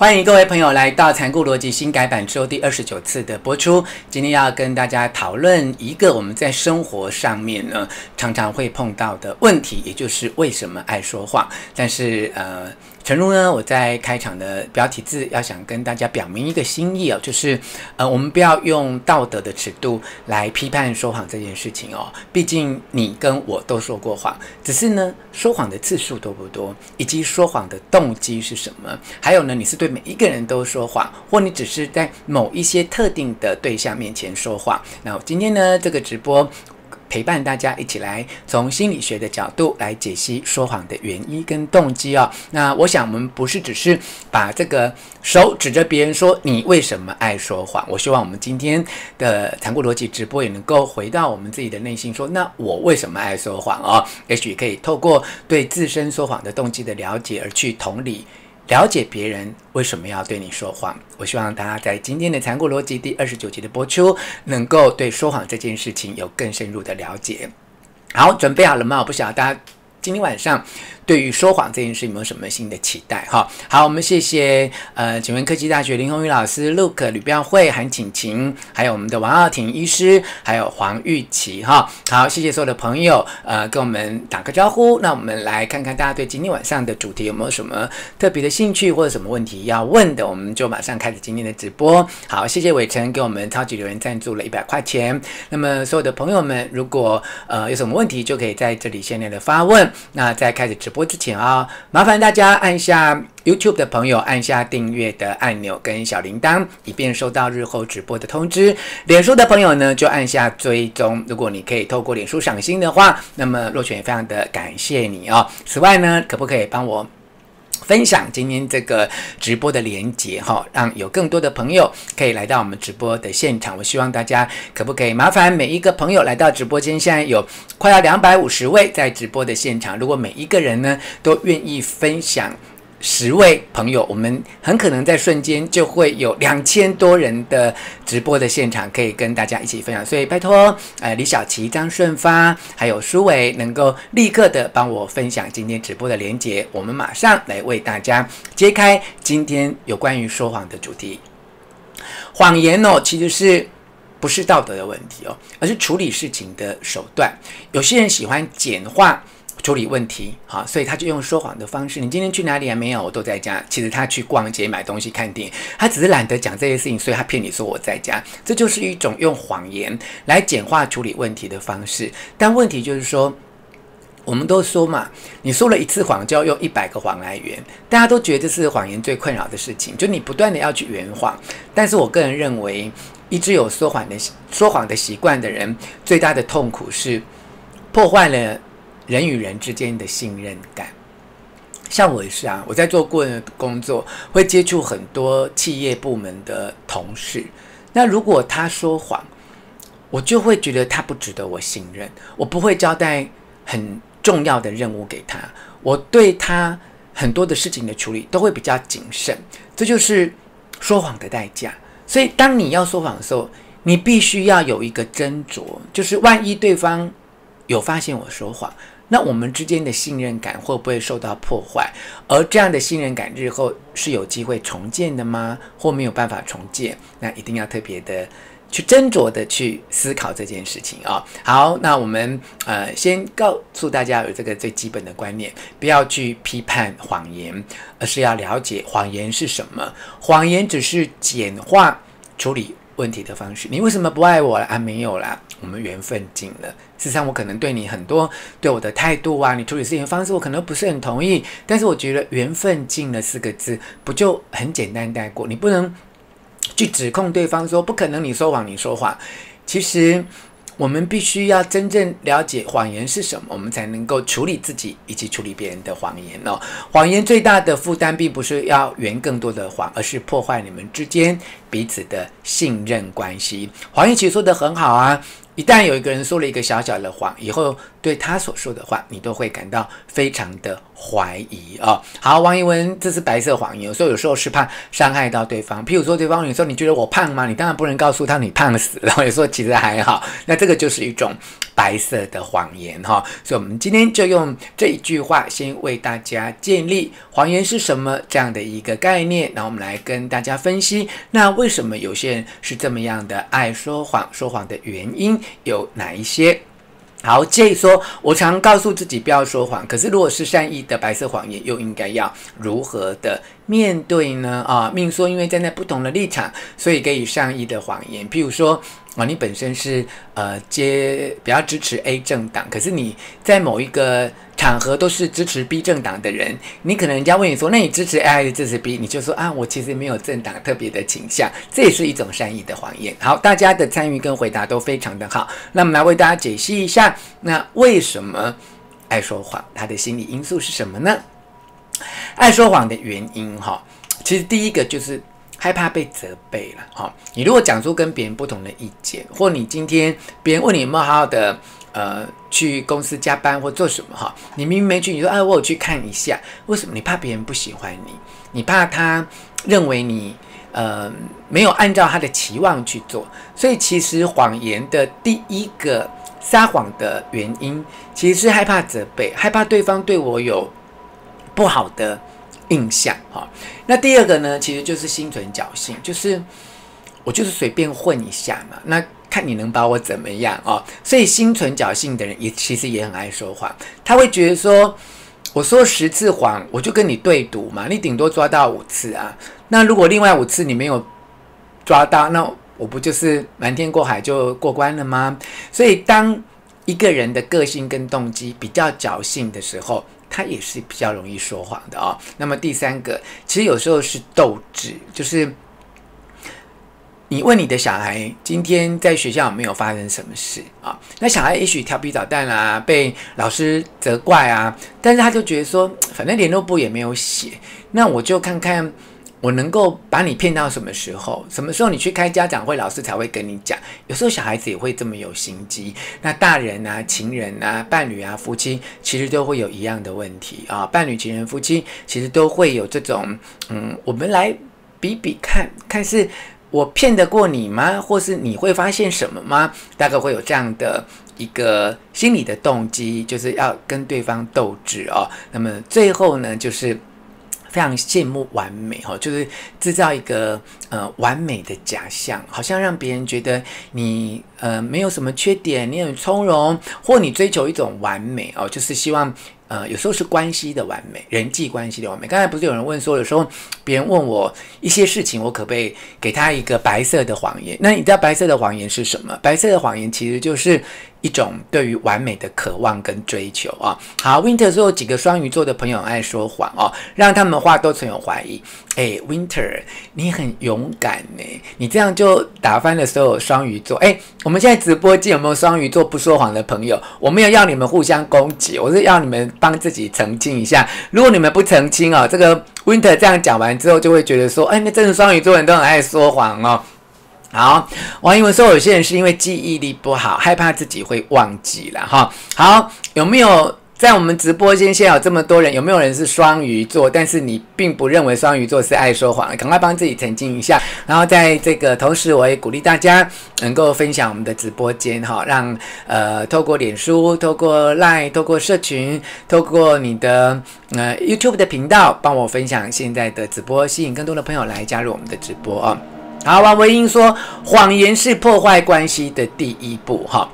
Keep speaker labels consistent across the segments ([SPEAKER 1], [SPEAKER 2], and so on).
[SPEAKER 1] 欢迎各位朋友来到《残酷逻辑》新改版之后第二十九次的播出。今天要跟大家讨论一个我们在生活上面呢常常会碰到的问题，也就是为什么爱说谎。但是呃。诚如呢，我在开场的标题字要想跟大家表明一个心意哦，就是呃，我们不要用道德的尺度来批判说谎这件事情哦。毕竟你跟我都说过谎，只是呢，说谎的次数多不多，以及说谎的动机是什么？还有呢，你是对每一个人都说谎，或你只是在某一些特定的对象面前说谎？那今天呢，这个直播。陪伴大家一起来从心理学的角度来解析说谎的原因跟动机哦。那我想我们不是只是把这个手指着别人说你为什么爱说谎。我希望我们今天的残酷逻辑直播也能够回到我们自己的内心说，那我为什么爱说谎哦？也许可以透过对自身说谎的动机的了解而去同理。了解别人为什么要对你说谎，我希望大家在今天的残酷逻辑第二十九集的播出，能够对说谎这件事情有更深入的了解。好，准备好了吗？我不晓得大家今天晚上。对于说谎这件事有没有什么新的期待？哈，好，我们谢谢呃，请问科技大学林宏宇老师、Luke 吕标慧、韩晴晴，还有我们的王傲婷医师，还有黄玉琪，哈，好，谢谢所有的朋友，呃，跟我们打个招呼。那我们来看看大家对今天晚上的主题有没有什么特别的兴趣或者什么问题要问的，我们就马上开始今天的直播。好，谢谢伟成给我们超级留言赞助了一百块钱。那么所有的朋友们，如果呃有什么问题，就可以在这里现在的发问。那在开始直播。之前啊，麻烦大家按下 YouTube 的朋友按下订阅的按钮跟小铃铛，以便收到日后直播的通知。脸书的朋友呢，就按下追踪。如果你可以透过脸书赏心的话，那么若泉也非常的感谢你哦。此外呢，可不可以帮我？分享今天这个直播的连接哈，让有更多的朋友可以来到我们直播的现场。我希望大家可不可以麻烦每一个朋友来到直播间？现在有快要两百五十位在直播的现场，如果每一个人呢都愿意分享。十位朋友，我们很可能在瞬间就会有两千多人的直播的现场，可以跟大家一起分享。所以拜托，呃，李小琪、张顺发还有舒伟，能够立刻的帮我分享今天直播的连结，我们马上来为大家揭开今天有关于说谎的主题。谎言哦，其实是不是道德的问题哦，而是处理事情的手段。有些人喜欢简化。处理问题，好，所以他就用说谎的方式。你今天去哪里还没有？我都在家。其实他去逛街、买东西、看电影，他只是懒得讲这些事情，所以他骗你说我在家。这就是一种用谎言来简化处理问题的方式。但问题就是说，我们都说嘛，你说了一次谎，就要用一百个谎来圆。大家都觉得这是谎言最困扰的事情，就你不断的要去圆谎。但是我个人认为，一直有说谎的说谎的习惯的人，最大的痛苦是破坏了。人与人之间的信任感，像我也是啊，我在做顾问工作，会接触很多企业部门的同事。那如果他说谎，我就会觉得他不值得我信任，我不会交代很重要的任务给他，我对他很多的事情的处理都会比较谨慎。这就是说谎的代价。所以，当你要说谎的时候，你必须要有一个斟酌，就是万一对方有发现我说谎。那我们之间的信任感会不会受到破坏？而这样的信任感日后是有机会重建的吗？或没有办法重建？那一定要特别的去斟酌的去思考这件事情啊、好，那我们呃先告诉大家有这个最基本的观念，不要去批判谎言，而是要了解谎言是什么。谎言只是简化处理问题的方式。你为什么不爱我了啊？没有啦，我们缘分尽了。事实上，我可能对你很多对我的态度啊，你处理事情的方式，我可能不是很同意。但是我觉得“缘分尽了”四个字不就很简单带过？你不能去指控对方说不可能，你说谎，你说谎。其实我们必须要真正了解谎言是什么，我们才能够处理自己以及处理别人的谎言哦。谎言最大的负担并不是要圆更多的谎，而是破坏你们之间彼此的信任关系。黄奕琦说的很好啊。一旦有一个人说了一个小小的谎，以后对他所说的话，你都会感到非常的怀疑啊。好，王一文，这是白色谎言，有时候有时候是怕伤害到对方。譬如说，对方有时候你觉得我胖吗？你当然不能告诉他你胖死了。有时候其实还好，那这个就是一种白色的谎言哈。所以，我们今天就用这一句话，先为大家建立谎言是什么这样的一个概念。然后我们来跟大家分析，那为什么有些人是这么样的爱说谎？说谎的原因有哪一些？好，建议说，我常告诉自己不要说谎。可是，如果是善意的白色谎言，又应该要如何的面对呢？啊，命说，因为站在不同的立场，所以给予善意的谎言。譬如说，啊，你本身是呃接比较支持 A 政党，可是你在某一个场合都是支持 B 政党的人，你可能人家问你说，那你支持 A 还是支持 B？你就说啊，我其实没有政党特别的倾向，这也是一种善意的谎言。好，大家的参与跟回答都非常的好，那我们来为大家解析一下，那为什么爱说谎？他的心理因素是什么呢？爱说谎的原因哈，其实第一个就是害怕被责备了哈。你如果讲出跟别人不同的意见，或你今天别人问你有没有好好的。呃，去公司加班或做什么哈？你明明没去，你说哎，我有去看一下，为什么？你怕别人不喜欢你，你怕他认为你呃没有按照他的期望去做，所以其实谎言的第一个撒谎的原因，其实是害怕责备，害怕对方对我有不好的印象哈。那第二个呢，其实就是心存侥幸，就是我就是随便混一下嘛，那。看你能把我怎么样哦，所以心存侥幸的人也其实也很爱说谎。他会觉得说，我说十次谎，我就跟你对赌嘛，你顶多抓到五次啊。那如果另外五次你没有抓到，那我不就是瞒天过海就过关了吗？所以当一个人的个性跟动机比较侥幸的时候，他也是比较容易说谎的哦。那么第三个，其实有时候是斗志，就是。你问你的小孩今天在学校有没有发生什么事啊？那小孩也许调皮捣蛋啊，被老师责怪啊，但是他就觉得说，反正联络簿也没有写，那我就看看我能够把你骗到什么时候，什么时候你去开家长会，老师才会跟你讲。有时候小孩子也会这么有心机。那大人啊、情人啊、伴侣啊、夫妻，其实都会有一样的问题啊。伴侣、情人、夫妻，其实都会有这种，嗯，我们来比比看看是。我骗得过你吗？或是你会发现什么吗？大概会有这样的一个心理的动机，就是要跟对方斗智哦。那么最后呢，就是 非常羡慕完美哈，就是制造一个呃完美的假象，好像让别人觉得你呃没有什么缺点，你很从容，或你追求一种完美哦，就是希望。呃，有时候是关系的完美，人际关系的完美。刚才不是有人问说，有时候别人问我一些事情，我可不可以给他一个白色的谎言？那你知道白色的谎言是什么？白色的谎言其实就是。一种对于完美的渴望跟追求啊，好，Winter 说有几个双鱼座的朋友爱说谎哦，让他们话都存有怀疑。哎，Winter，你很勇敢呢，你这样就打翻了所有双鱼座。哎，我们现在直播间有没有双鱼座不说谎的朋友？我没有要你们互相攻击，我是要你们帮自己澄清一下。如果你们不澄清哦，这个 Winter 这样讲完之后，就会觉得说，哎，那真的双鱼座人都很爱说谎哦。好，王一文说，有些人是因为记忆力不好，害怕自己会忘记了哈。好，有没有在我们直播间现在有这么多人，有没有人是双鱼座？但是你并不认为双鱼座是爱说谎，赶快帮自己澄清一下。然后在这个同时，我也鼓励大家能够分享我们的直播间哈，让呃透过脸书、透过 Line、透过社群、透过你的呃 YouTube 的频道，帮我分享现在的直播，吸引更多的朋友来加入我们的直播啊。好，王维英说，谎言是破坏关系的第一步。哈，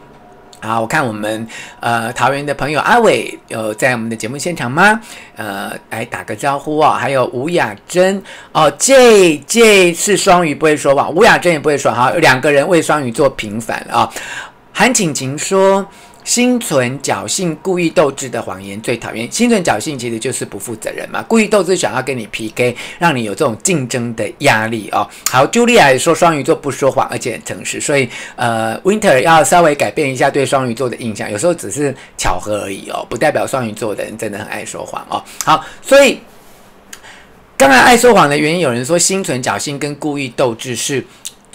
[SPEAKER 1] 好，我看我们呃桃园的朋友阿伟有在我们的节目现场吗？呃，来打个招呼哦。还有吴雅珍哦，J J 是双鱼不会说谎，吴雅珍也不会说谎。好，有两个人为双鱼座平反了啊。韩晴晴说。心存侥幸、故意斗智的谎言最讨厌。心存侥幸其实就是不负责任嘛，故意斗智想要跟你 PK，让你有这种竞争的压力哦。好，茱莉亚说双鱼座不说谎，而且很诚实，所以呃，Winter 要稍微改变一下对双鱼座的印象，有时候只是巧合而已哦，不代表双鱼座的人真的很爱说谎哦。好，所以刚才爱说谎的原因，有人说心存侥幸跟故意斗智是。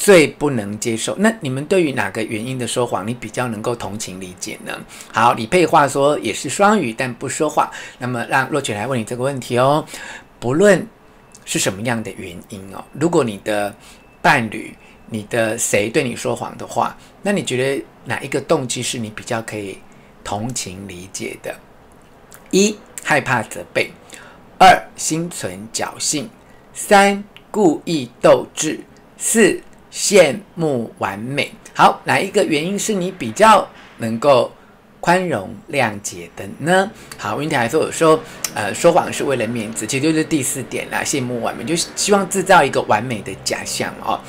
[SPEAKER 1] 最不能接受。那你们对于哪个原因的说谎，你比较能够同情理解呢？好，李佩话说也是双语，但不说话。那么让若权来问你这个问题哦，不论是什么样的原因哦，如果你的伴侣、你的谁对你说谎的话，那你觉得哪一个动机是你比较可以同情理解的？一、害怕责备；二、心存侥幸；三、故意斗智。四、羡慕完美。好，哪一个原因是你比较能够宽容谅解的呢？好，温婷还说，有时候呃说谎是为了面子，其实就是第四点啦，羡慕完美，就希望制造一个完美的假象哦。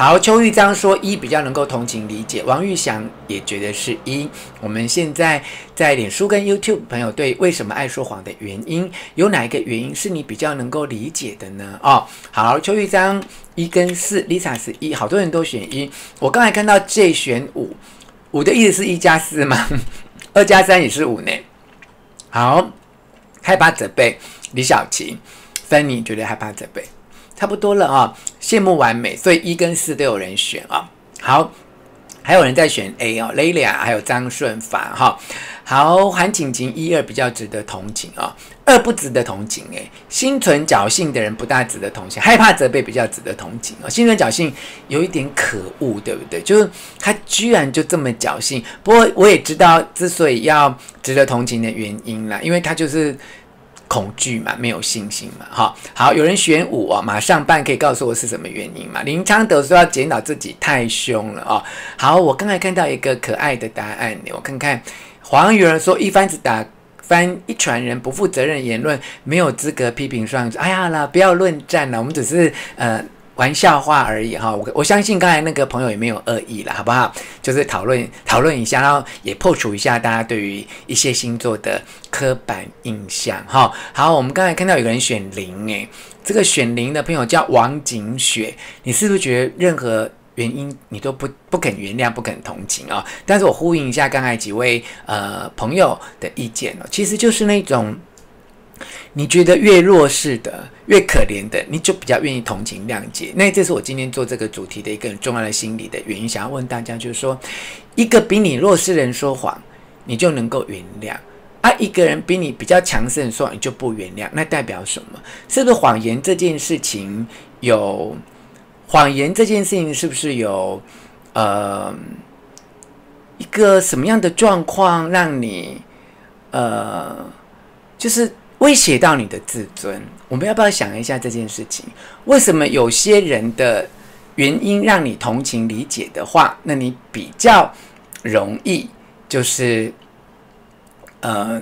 [SPEAKER 1] 好，邱玉章说一比较能够同情理解，王玉祥也觉得是一。我们现在在脸书跟 YouTube 朋友对为什么爱说谎的原因，有哪一个原因是你比较能够理解的呢？哦，好，邱玉章一跟四，Lisa 是一，好多人都选一。我刚才看到 J 选五，五的意思是一加四吗？二加三也是五呢。好，害怕责备，李小琪，芬妮觉得害怕责备。差不多了啊，羡慕完美，所以一跟四都有人选啊。好，还有人在选 A 哦，Lelia 还有张顺凡哈。好，韩景晴一二比较值得同情啊，二不值得同情诶。心存侥幸的人不大值得同情，害怕责备比较值得同情啊。心存侥幸有一点可恶，对不对？就是他居然就这么侥幸。不过我也知道之所以要值得同情的原因啦，因为他就是。恐惧嘛，没有信心嘛，哈，好，有人选五啊，马上办，可以告诉我是什么原因嘛？林昌德说要检讨自己太凶了哦。好，我刚才看到一个可爱的答案，我看看，黄宇儿说一帆子打翻一船人，不负责任言论，没有资格批评双子。哎呀啦，不要论战了，我们只是呃。玩笑话而已哈，我我相信刚才那个朋友也没有恶意了，好不好？就是讨论讨论一下，然后也破除一下大家对于一些星座的刻板印象哈。好，我们刚才看到有个人选零，诶，这个选零的朋友叫王景雪，你是不是觉得任何原因你都不不肯原谅、不肯同情啊？但是我呼应一下刚才几位呃朋友的意见哦，其实就是那种。你觉得越弱势的、越可怜的，你就比较愿意同情谅解。那这是我今天做这个主题的一个很重要的心理的原因。想要问大家，就是说，一个比你弱势人说谎，你就能够原谅；啊，一个人比你比较强势说谎，你就不原谅。那代表什么？是不是谎言这件事情有？谎言这件事情是不是有？呃，一个什么样的状况让你呃，就是？威胁到你的自尊，我们要不要想一下这件事情？为什么有些人的原因让你同情理解的话，那你比较容易就是呃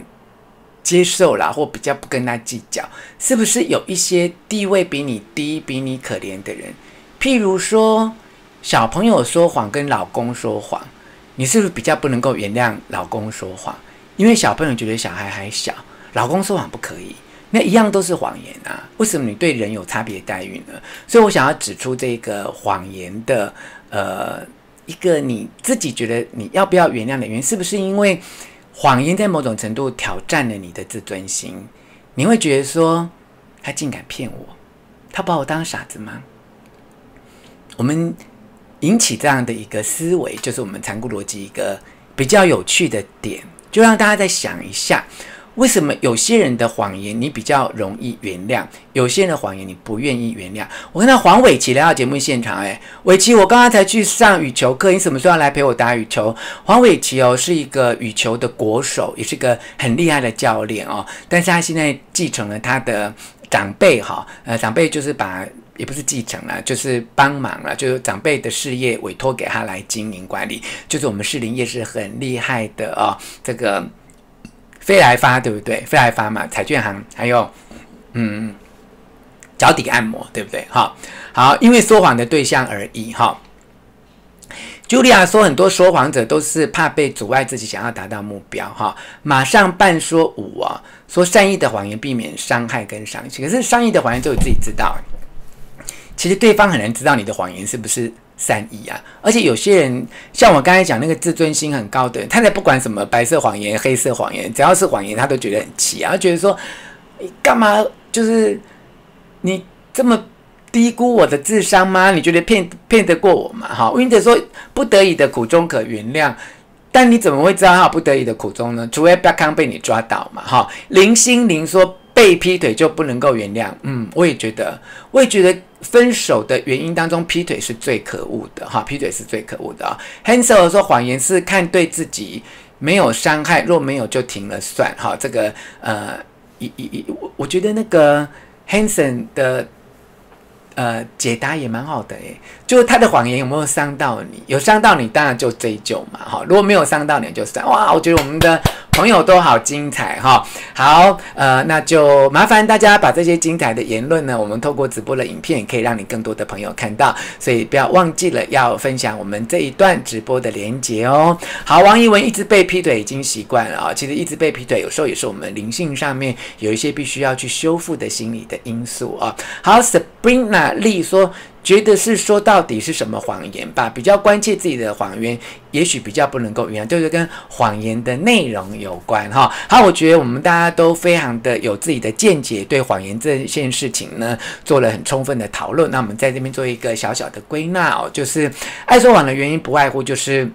[SPEAKER 1] 接受啦，或比较不跟他计较？是不是有一些地位比你低、比你可怜的人？譬如说小朋友说谎跟老公说谎，你是不是比较不能够原谅老公说谎？因为小朋友觉得小孩还小。老公说谎不可以，那一样都是谎言啊！为什么你对人有差别待遇呢？所以我想要指出这个谎言的呃一个你自己觉得你要不要原谅的原因，是不是因为谎言在某种程度挑战了你的自尊心？你会觉得说他竟敢骗我，他把我当傻子吗？我们引起这样的一个思维，就是我们残酷逻辑一个比较有趣的点，就让大家再想一下。为什么有些人的谎言你比较容易原谅，有些人的谎言你不愿意原谅？我看到黄伟琪来到节目现场，哎，伟琪，我刚刚才去上羽球课，你什么时候要来陪我打羽球？黄伟琪哦，是一个羽球的国手，也是个很厉害的教练哦。但是他现在继承了他的长辈哈，呃，长辈就是把也不是继承了，就是帮忙了，就是长辈的事业委托给他来经营管理，就是我们士林夜市很厉害的哦，这个。飞来发对不对？飞来发嘛，彩券行还有，嗯，脚底按摩对不对？哈，好，因为说谎的对象而已哈。Julia 说，很多说谎者都是怕被阻碍自己想要达到目标哈。马上半说五啊，说善意的谎言避免伤害跟伤心，可是善意的谎言只有自己知道，其实对方很难知道你的谎言是不是。善意啊，而且有些人像我刚才讲那个自尊心很高的人，他才不管什么白色谎言、黑色谎言，只要是谎言，他都觉得很气啊，觉得说你干嘛就是你这么低估我的智商吗？你觉得骗骗得过我吗？哈，Winter 说不得已的苦衷可原谅，但你怎么会知道他有不得已的苦衷呢？除非不康被你抓到嘛，哈。林心凌说被劈腿就不能够原谅，嗯，我也觉得，我也觉得分手的原因当中，劈腿是最可恶的，哈，劈腿是最可恶的啊。Hansel 说谎言是看对自己没有伤害，若没有就停了算，哈，这个呃，一一一，我我觉得那个 Hanson 的。呃，解答也蛮好的诶，就他的谎言有没有伤到你？有伤到你，当然就追究嘛，哈。如果没有伤到你，就算哇，我觉得我们的。朋友都好精彩哈，好，呃，那就麻烦大家把这些精彩的言论呢，我们透过直播的影片，可以让你更多的朋友看到，所以不要忘记了要分享我们这一段直播的连结哦。好，王一文一直被劈腿已经习惯了啊，其实一直被劈腿有时候也是我们灵性上面有一些必须要去修复的心理的因素啊。好，Sabrina Lee 说。觉得是说到底是什么谎言吧，比较关切自己的谎言，也许比较不能够原谅，就是跟谎言的内容有关哈。好，我觉得我们大家都非常的有自己的见解，对谎言这件事情呢做了很充分的讨论。那我们在这边做一个小小的归纳哦，就是爱说谎的原因不外乎就是。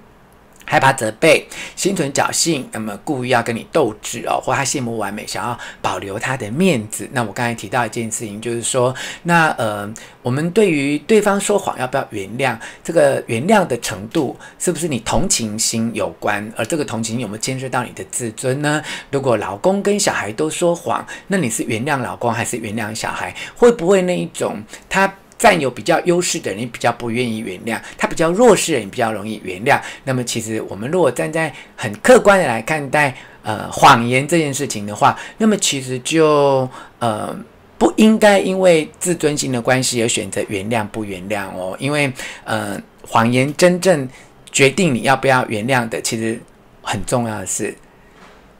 [SPEAKER 1] 害怕责备，心存侥幸，那么故意要跟你斗智哦，或他羡慕完美，想要保留他的面子。那我刚才提到一件事情，就是说，那呃，我们对于对方说谎要不要原谅？这个原谅的程度，是不是你同情心有关？而这个同情有没有牵涉到你的自尊呢？如果老公跟小孩都说谎，那你是原谅老公还是原谅小孩？会不会那一种他？占有比较优势的人，比较不愿意原谅；他比较弱势的人，比较容易原谅。那么，其实我们如果站在很客观的来看待呃谎言这件事情的话，那么其实就呃不应该因为自尊心的关系而选择原谅不原谅哦。因为呃谎言真正决定你要不要原谅的，其实很重要的是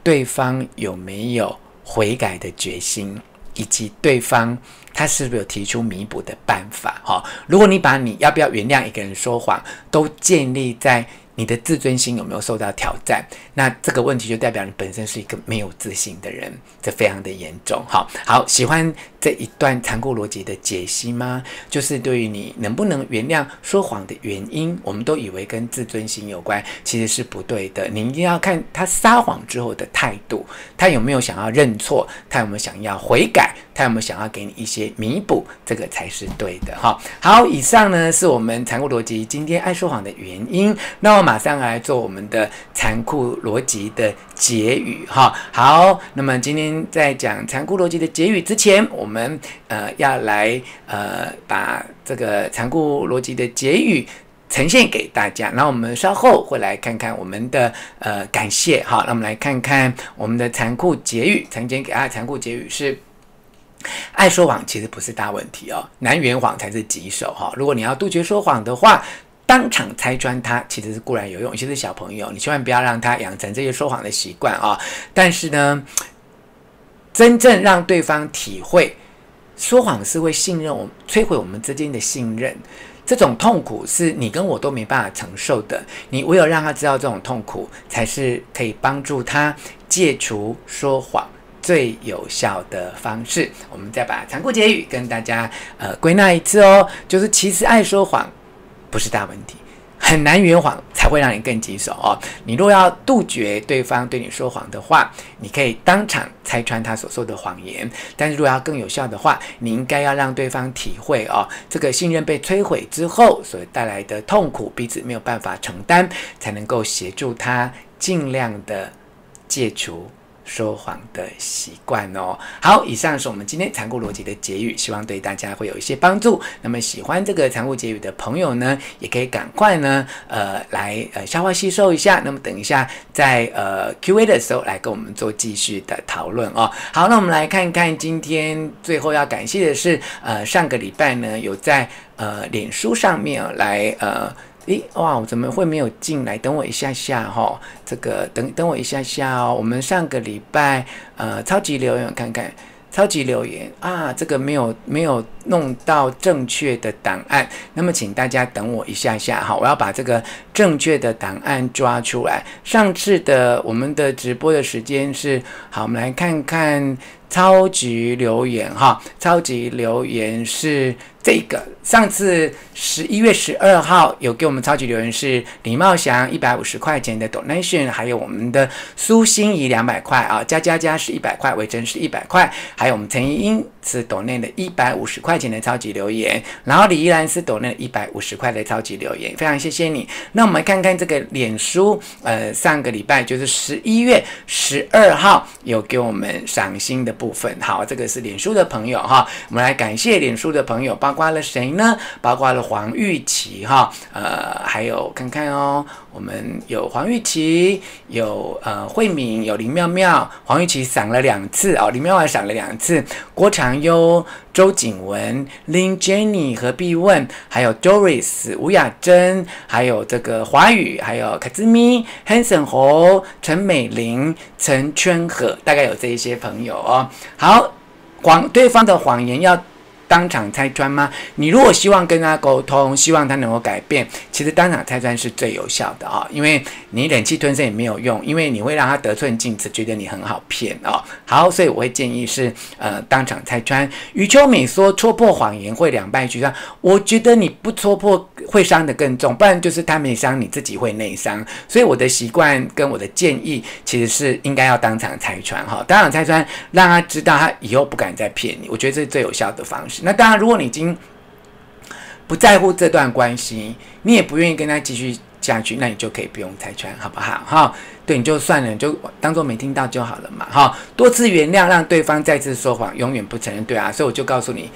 [SPEAKER 1] 对方有没有悔改的决心，以及对方。他是不是有提出弥补的办法？哈，如果你把你要不要原谅一个人说谎，都建立在你的自尊心有没有受到挑战，那这个问题就代表你本身是一个没有自信的人，这非常的严重。好，好，喜欢这一段残酷逻辑的解析吗？就是对于你能不能原谅说谎的原因，我们都以为跟自尊心有关，其实是不对的。你一定要看他撒谎之后的态度，他有没有想要认错，他有没有想要悔改。他有没有想要给你一些弥补？这个才是对的哈。好，以上呢是我们残酷逻辑今天爱说谎的原因。那我马上来做我们的残酷逻辑的结语哈。好，那么今天在讲残酷逻辑的结语之前，我们呃要来呃把这个残酷逻辑的结语呈现给大家。那我们稍后会来看看我们的呃感谢哈。那我们来看看我们的残酷结语，曾经给大家残酷结语是。爱说谎其实不是大问题哦，难圆谎才是棘手哈。如果你要杜绝说谎的话，当场拆穿他其实是固然有用，尤其是小朋友，你千万不要让他养成这些说谎的习惯啊。但是呢，真正让对方体会说谎是会信任我，摧毁我们之间的信任，这种痛苦是你跟我都没办法承受的。你唯有让他知道这种痛苦，才是可以帮助他戒除说谎。最有效的方式，我们再把残酷结语跟大家呃归纳一次哦，就是其实爱说谎不是大问题，很难圆谎才会让你更棘手哦。你若要杜绝对方对你说谎的话，你可以当场拆穿他所说的谎言，但是如果要更有效的话，你应该要让对方体会哦，这个信任被摧毁之后所带来的痛苦，彼此没有办法承担，才能够协助他尽量的戒除。说谎的习惯哦。好，以上是我们今天残酷逻辑的结语，希望对大家会有一些帮助。那么喜欢这个残酷结语的朋友呢，也可以赶快呢，呃，来呃消化吸收一下。那么等一下在呃 Q&A 的时候来跟我们做继续的讨论哦。好，那我们来看看今天最后要感谢的是，呃，上个礼拜呢有在呃脸书上面来呃。诶，哇，我怎么会没有进来？等我一下下哈、这个等等我一下下哦。我们上个礼拜呃，超级留言看看，超级留言啊，这个没有没有弄到正确的档案，那么请大家等我一下下哈，我要把这个正确的档案抓出来。上次的我们的直播的时间是好，我们来看看超级留言哈，超级留言是这个。上次十一月十二号有给我们超级留言是李茂祥一百五十块钱的 donation，还有我们的苏心怡两百块啊，加加加是一百块，伟珍是一百块，还有我们陈怡英是 donate 的一百五十块钱的超级留言，然后李依兰是 donate 一百五十块的超级留言，非常谢谢你。那我们来看看这个脸书，呃，上个礼拜就是十一月十二号有给我们赏心的部分，好，这个是脸书的朋友哈，我们来感谢脸书的朋友，包括了谁？呢，包括了黄玉琪哈，呃，还有看看哦，我们有黄玉琪，有呃慧敏，有林妙妙，黄玉琪赏了两次哦，林妙妙赏了两次，郭长优、周景文、Lin Jenny 何必问，还有 Doris 吴雅珍，还有这个华语，还有卡兹咪、Hanson 侯、陈美玲、陈圈和，大概有这一些朋友哦。好，谎对方的谎言要。当场拆穿吗？你如果希望跟他沟通，希望他能够改变，其实当场拆穿是最有效的啊、因为你忍气吞声也没有用，因为你会让他得寸进尺，觉得你很好骗哦。好，所以我会建议是呃当场拆穿。余秋美说戳破谎言会两败俱伤，我觉得你不戳破会伤得更重，不然就是他没伤，你自己会内伤。所以我的习惯跟我的建议其实是应该要当场拆穿哈、当场拆穿让他知道他以后不敢再骗你，我觉得这是最有效的方式。那当然，如果你已经不在乎这段关系，你也不愿意跟他继续下去，那你就可以不用拆穿，好不好？哈，对，你就算了，就当做没听到就好了嘛。哈，多次原谅，让对方再次说谎，永远不承认，对啊。所以我就告诉你，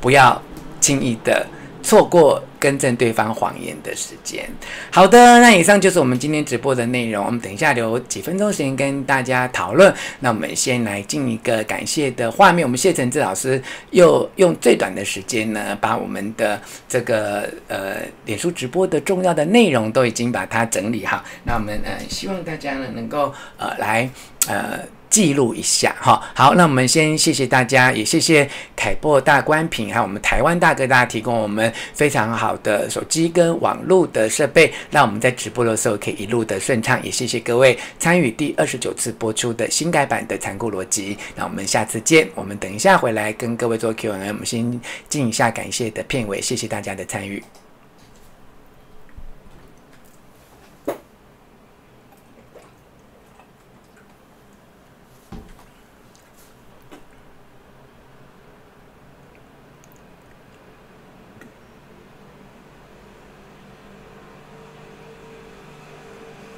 [SPEAKER 1] 不要轻易的错过。更正对方谎言的时间。好的，那以上就是我们今天直播的内容。我们等一下留几分钟时间跟大家讨论。那我们先来进一个感谢的画面。我们谢承志老师又用最短的时间呢，把我们的这个呃脸书直播的重要的内容都已经把它整理好。那我们呃希望大家呢能够呃来呃。记录一下哈，好，那我们先谢谢大家，也谢谢凯擘大官品，还有我们台湾大哥大提供我们非常好的手机跟网络的设备，让我们在直播的时候可以一路的顺畅。也谢谢各位参与第二十九次播出的新改版的残酷逻辑。那我们下次见，我们等一下回来跟各位做 Q&A，我们先进一下感谢的片尾，谢谢大家的参与。